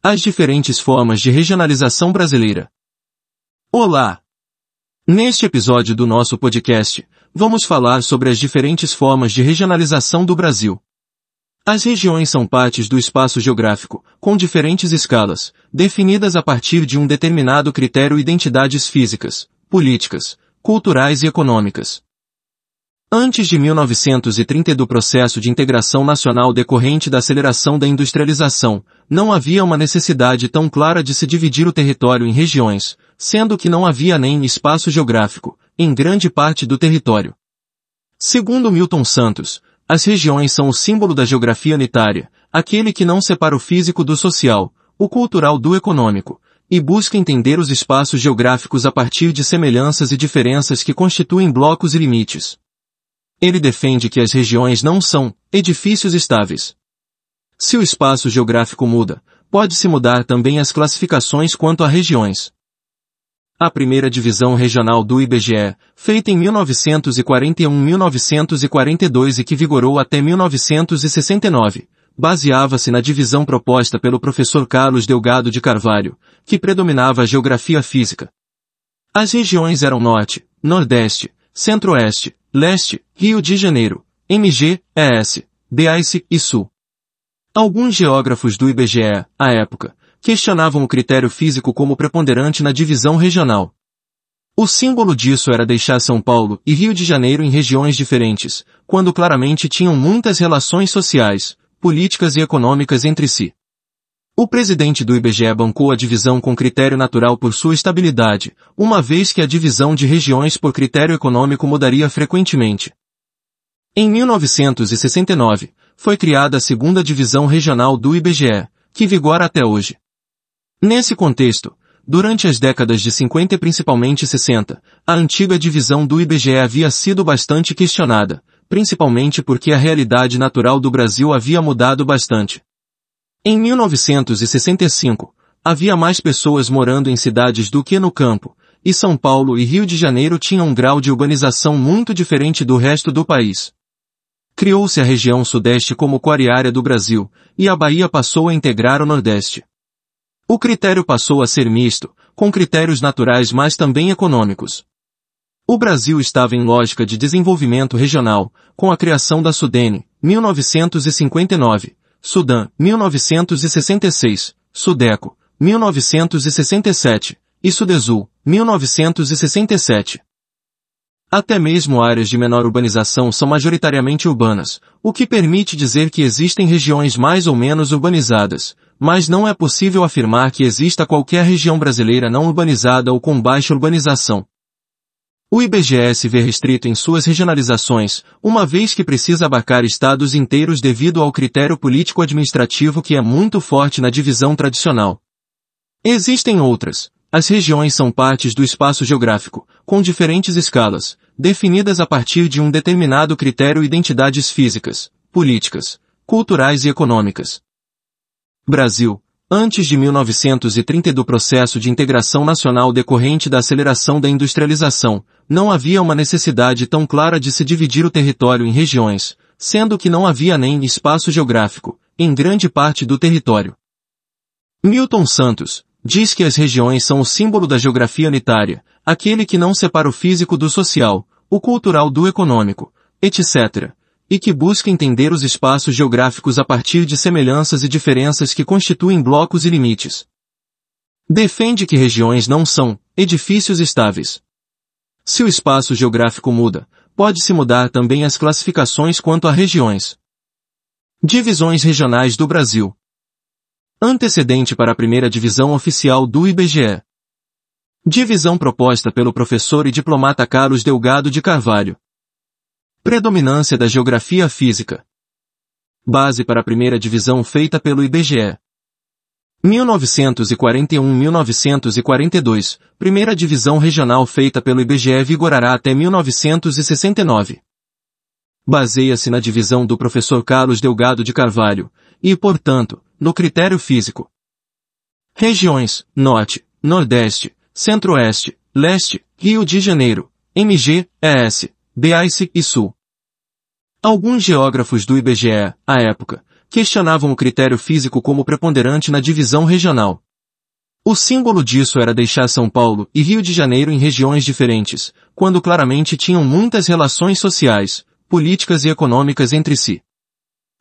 As diferentes formas de regionalização brasileira. Olá! Neste episódio do nosso podcast, vamos falar sobre as diferentes formas de regionalização do Brasil. As regiões são partes do espaço geográfico, com diferentes escalas, definidas a partir de um determinado critério identidades físicas, políticas, culturais e econômicas. Antes de 1930 e do processo de integração nacional decorrente da aceleração da industrialização, não havia uma necessidade tão clara de se dividir o território em regiões, sendo que não havia nem espaço geográfico, em grande parte do território. Segundo Milton Santos, as regiões são o símbolo da geografia unitária, aquele que não separa o físico do social, o cultural do econômico, e busca entender os espaços geográficos a partir de semelhanças e diferenças que constituem blocos e limites. Ele defende que as regiões não são edifícios estáveis. Se o espaço geográfico muda, pode-se mudar também as classificações quanto a regiões. A primeira divisão regional do IBGE, feita em 1941-1942 e que vigorou até 1969, baseava-se na divisão proposta pelo professor Carlos Delgado de Carvalho, que predominava a geografia física. As regiões eram Norte, Nordeste, Centro-Oeste, Leste, Rio de Janeiro, MG, ES, DICE e Sul. Alguns geógrafos do IBGE, à época, questionavam o critério físico como preponderante na divisão regional. O símbolo disso era deixar São Paulo e Rio de Janeiro em regiões diferentes, quando claramente tinham muitas relações sociais, políticas e econômicas entre si. O presidente do IBGE bancou a divisão com critério natural por sua estabilidade, uma vez que a divisão de regiões por critério econômico mudaria frequentemente. Em 1969, foi criada a segunda divisão regional do IBGE, que vigora até hoje. Nesse contexto, durante as décadas de 50 e principalmente 60, a antiga divisão do IBGE havia sido bastante questionada, principalmente porque a realidade natural do Brasil havia mudado bastante. Em 1965, havia mais pessoas morando em cidades do que no campo, e São Paulo e Rio de Janeiro tinham um grau de urbanização muito diferente do resto do país. Criou-se a região sudeste como quariária do Brasil, e a Bahia passou a integrar o Nordeste. O critério passou a ser misto, com critérios naturais mas também econômicos. O Brasil estava em lógica de desenvolvimento regional, com a criação da Sudene, 1959, Sudã, 1966, Sudeco, 1967, e Sudesul, 1967. Até mesmo áreas de menor urbanização são majoritariamente urbanas, o que permite dizer que existem regiões mais ou menos urbanizadas, mas não é possível afirmar que exista qualquer região brasileira não urbanizada ou com baixa urbanização. O IBGE se vê restrito em suas regionalizações, uma vez que precisa abarcar estados inteiros devido ao critério político-administrativo que é muito forte na divisão tradicional. Existem outras. As regiões são partes do espaço geográfico, com diferentes escalas, definidas a partir de um determinado critério identidades físicas, políticas, culturais e econômicas. Brasil, Antes de 1930 e do processo de integração nacional decorrente da aceleração da industrialização, não havia uma necessidade tão clara de se dividir o território em regiões, sendo que não havia nem espaço geográfico, em grande parte do território. Milton Santos, diz que as regiões são o símbolo da geografia unitária, aquele que não separa o físico do social, o cultural do econômico, etc., e que busca entender os espaços geográficos a partir de semelhanças e diferenças que constituem blocos e limites. Defende que regiões não são edifícios estáveis. Se o espaço geográfico muda, pode-se mudar também as classificações quanto a regiões. Divisões regionais do Brasil. Antecedente para a primeira divisão oficial do IBGE. Divisão proposta pelo professor e diplomata Carlos Delgado de Carvalho. Predominância da geografia física. Base para a primeira divisão feita pelo IBGE. 1941-1942, primeira divisão regional feita pelo IBGE vigorará até 1969. Baseia-se na divisão do professor Carlos Delgado de Carvalho, e, portanto, no critério físico. Regiões, Norte, Nordeste, Centro-Oeste, Leste, Rio de Janeiro, MG, ES, BICE e Sul. Alguns geógrafos do IBGE, à época, questionavam o critério físico como preponderante na divisão regional. O símbolo disso era deixar São Paulo e Rio de Janeiro em regiões diferentes, quando claramente tinham muitas relações sociais, políticas e econômicas entre si.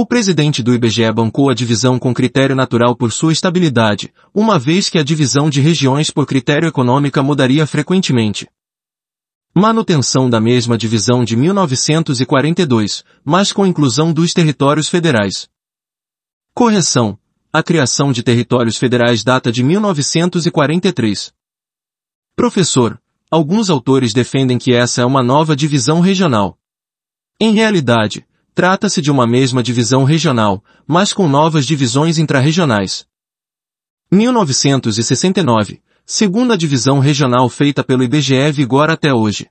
O presidente do IBGE bancou a divisão com critério natural por sua estabilidade, uma vez que a divisão de regiões por critério econômica mudaria frequentemente. Manutenção da mesma divisão de 1942, mas com inclusão dos territórios federais. Correção. A criação de territórios federais data de 1943. Professor, alguns autores defendem que essa é uma nova divisão regional. Em realidade, trata-se de uma mesma divisão regional, mas com novas divisões intrarregionais. 1969, segunda divisão regional feita pelo IBGE vigora até hoje.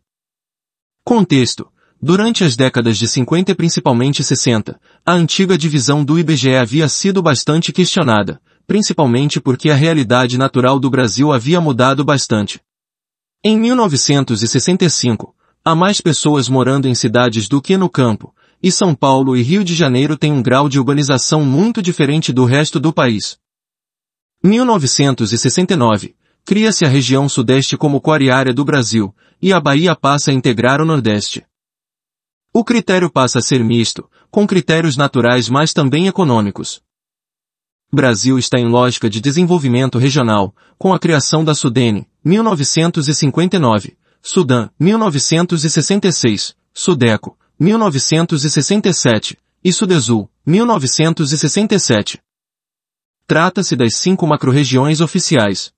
Contexto. Durante as décadas de 50 e principalmente 60, a antiga divisão do IBGE havia sido bastante questionada, principalmente porque a realidade natural do Brasil havia mudado bastante. Em 1965, há mais pessoas morando em cidades do que no campo, e São Paulo e Rio de Janeiro têm um grau de urbanização muito diferente do resto do país. 1969, cria-se a região sudeste como core do Brasil, e a Bahia passa a integrar o Nordeste. O critério passa a ser misto, com critérios naturais mas também econômicos. Brasil está em lógica de desenvolvimento regional, com a criação da Sudene, 1959, Sudã, 1966, Sudeco, 1967, e Sudesul, 1967. Trata-se das cinco macro-regiões oficiais,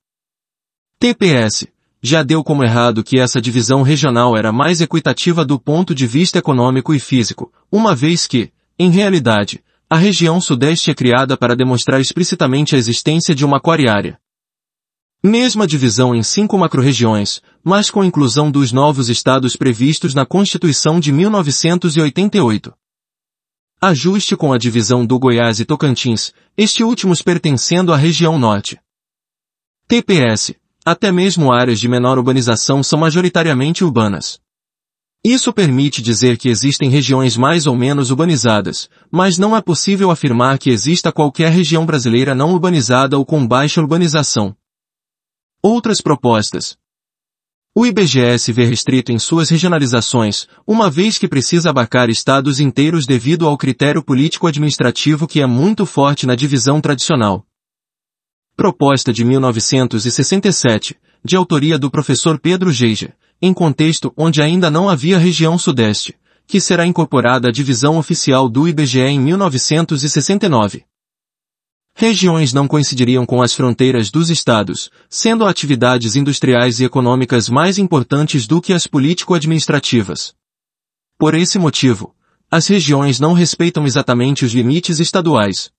TPS, já deu como errado que essa divisão regional era mais equitativa do ponto de vista econômico e físico, uma vez que, em realidade, a região sudeste é criada para demonstrar explicitamente a existência de uma aquariária. Mesma divisão em cinco macro-regiões, mas com inclusão dos novos estados previstos na Constituição de 1988. Ajuste com a divisão do Goiás e Tocantins, este últimos pertencendo à região norte. TPS, até mesmo áreas de menor urbanização são majoritariamente urbanas. Isso permite dizer que existem regiões mais ou menos urbanizadas, mas não é possível afirmar que exista qualquer região brasileira não urbanizada ou com baixa urbanização. Outras propostas. O IBGE se vê restrito em suas regionalizações, uma vez que precisa abarcar estados inteiros devido ao critério político-administrativo que é muito forte na divisão tradicional. Proposta de 1967, de autoria do professor Pedro Geiger, em contexto onde ainda não havia região sudeste, que será incorporada à divisão oficial do IBGE em 1969. Regiões não coincidiriam com as fronteiras dos estados, sendo atividades industriais e econômicas mais importantes do que as político-administrativas. Por esse motivo, as regiões não respeitam exatamente os limites estaduais.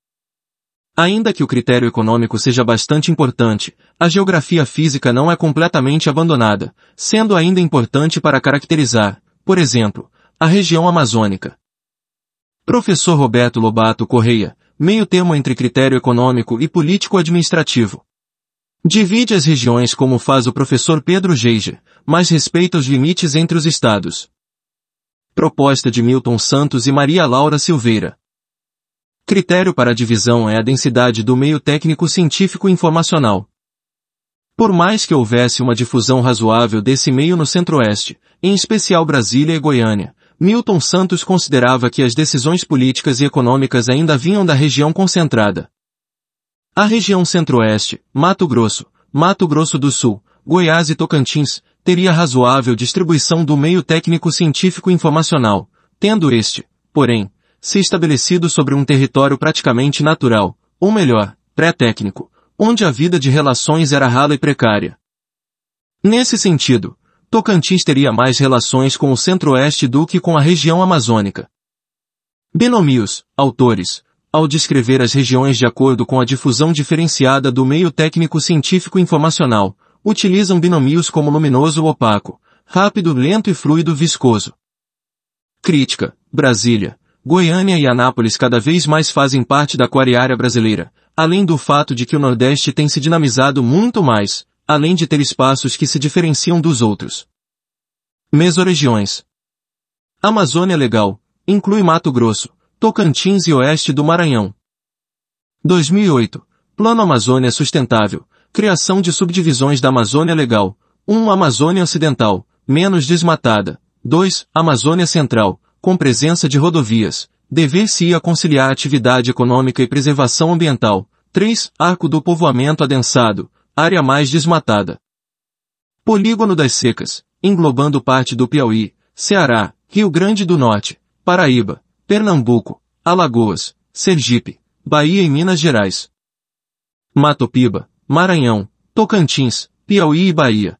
Ainda que o critério econômico seja bastante importante, a geografia física não é completamente abandonada, sendo ainda importante para caracterizar, por exemplo, a região amazônica. Professor Roberto Lobato Correia, meio termo entre critério econômico e político-administrativo. Divide as regiões como faz o professor Pedro Geiger, mas respeita os limites entre os estados. Proposta de Milton Santos e Maria Laura Silveira. Critério para a divisão é a densidade do meio técnico científico informacional. Por mais que houvesse uma difusão razoável desse meio no centro-oeste, em especial Brasília e Goiânia, Milton Santos considerava que as decisões políticas e econômicas ainda vinham da região concentrada. A região centro-oeste, Mato Grosso, Mato Grosso do Sul, Goiás e Tocantins, teria razoável distribuição do meio técnico científico informacional, tendo este, porém, se estabelecido sobre um território praticamente natural, ou melhor, pré-técnico, onde a vida de relações era rala e precária. Nesse sentido, Tocantins teria mais relações com o centro-oeste do que com a região amazônica. Binomios, autores, ao descrever as regiões de acordo com a difusão diferenciada do meio técnico científico informacional, utilizam binomios como luminoso opaco, rápido, lento e fluido viscoso. Crítica, Brasília, Goiânia e Anápolis cada vez mais fazem parte da aquariária brasileira, além do fato de que o Nordeste tem se dinamizado muito mais, além de ter espaços que se diferenciam dos outros. Mesorregiões. Amazônia Legal, inclui Mato Grosso, Tocantins e Oeste do Maranhão. 2008. Plano Amazônia Sustentável. Criação de subdivisões da Amazônia Legal. 1. Amazônia Ocidental, menos desmatada. 2. Amazônia Central, com presença de rodovias. Dever-se-ia conciliar atividade econômica e preservação ambiental. 3. Arco do povoamento adensado, área mais desmatada. Polígono das Secas, englobando parte do Piauí, Ceará, Rio Grande do Norte, Paraíba, Pernambuco, Alagoas, Sergipe, Bahia e Minas Gerais. Matopiba, Maranhão, Tocantins, Piauí e Bahia.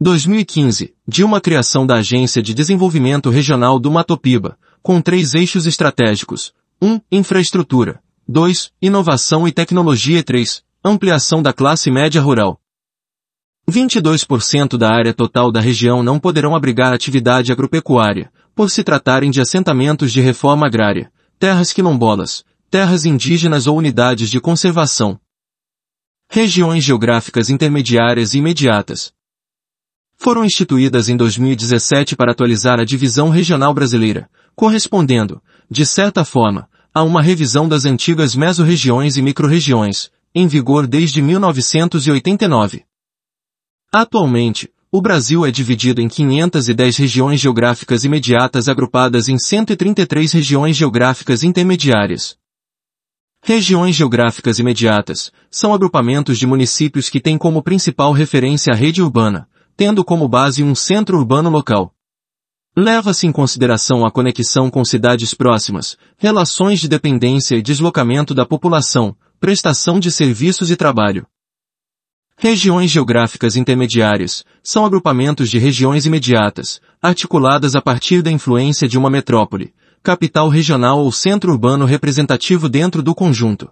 2015, Dilma criação da Agência de Desenvolvimento Regional do Matopiba, com três eixos estratégicos. 1. Infraestrutura. 2. Inovação e tecnologia e 3. Ampliação da classe média rural. 22% da área total da região não poderão abrigar atividade agropecuária, por se tratarem de assentamentos de reforma agrária, terras quilombolas, terras indígenas ou unidades de conservação. Regiões geográficas intermediárias e imediatas. Foram instituídas em 2017 para atualizar a divisão regional brasileira, correspondendo, de certa forma, a uma revisão das antigas mesorregiões e microrregiões, em vigor desde 1989. Atualmente, o Brasil é dividido em 510 regiões geográficas imediatas agrupadas em 133 regiões geográficas intermediárias. Regiões geográficas imediatas são agrupamentos de municípios que têm como principal referência a rede urbana, tendo como base um centro urbano local. Leva-se em consideração a conexão com cidades próximas, relações de dependência e deslocamento da população, prestação de serviços e trabalho. Regiões geográficas intermediárias são agrupamentos de regiões imediatas, articuladas a partir da influência de uma metrópole, capital regional ou centro urbano representativo dentro do conjunto.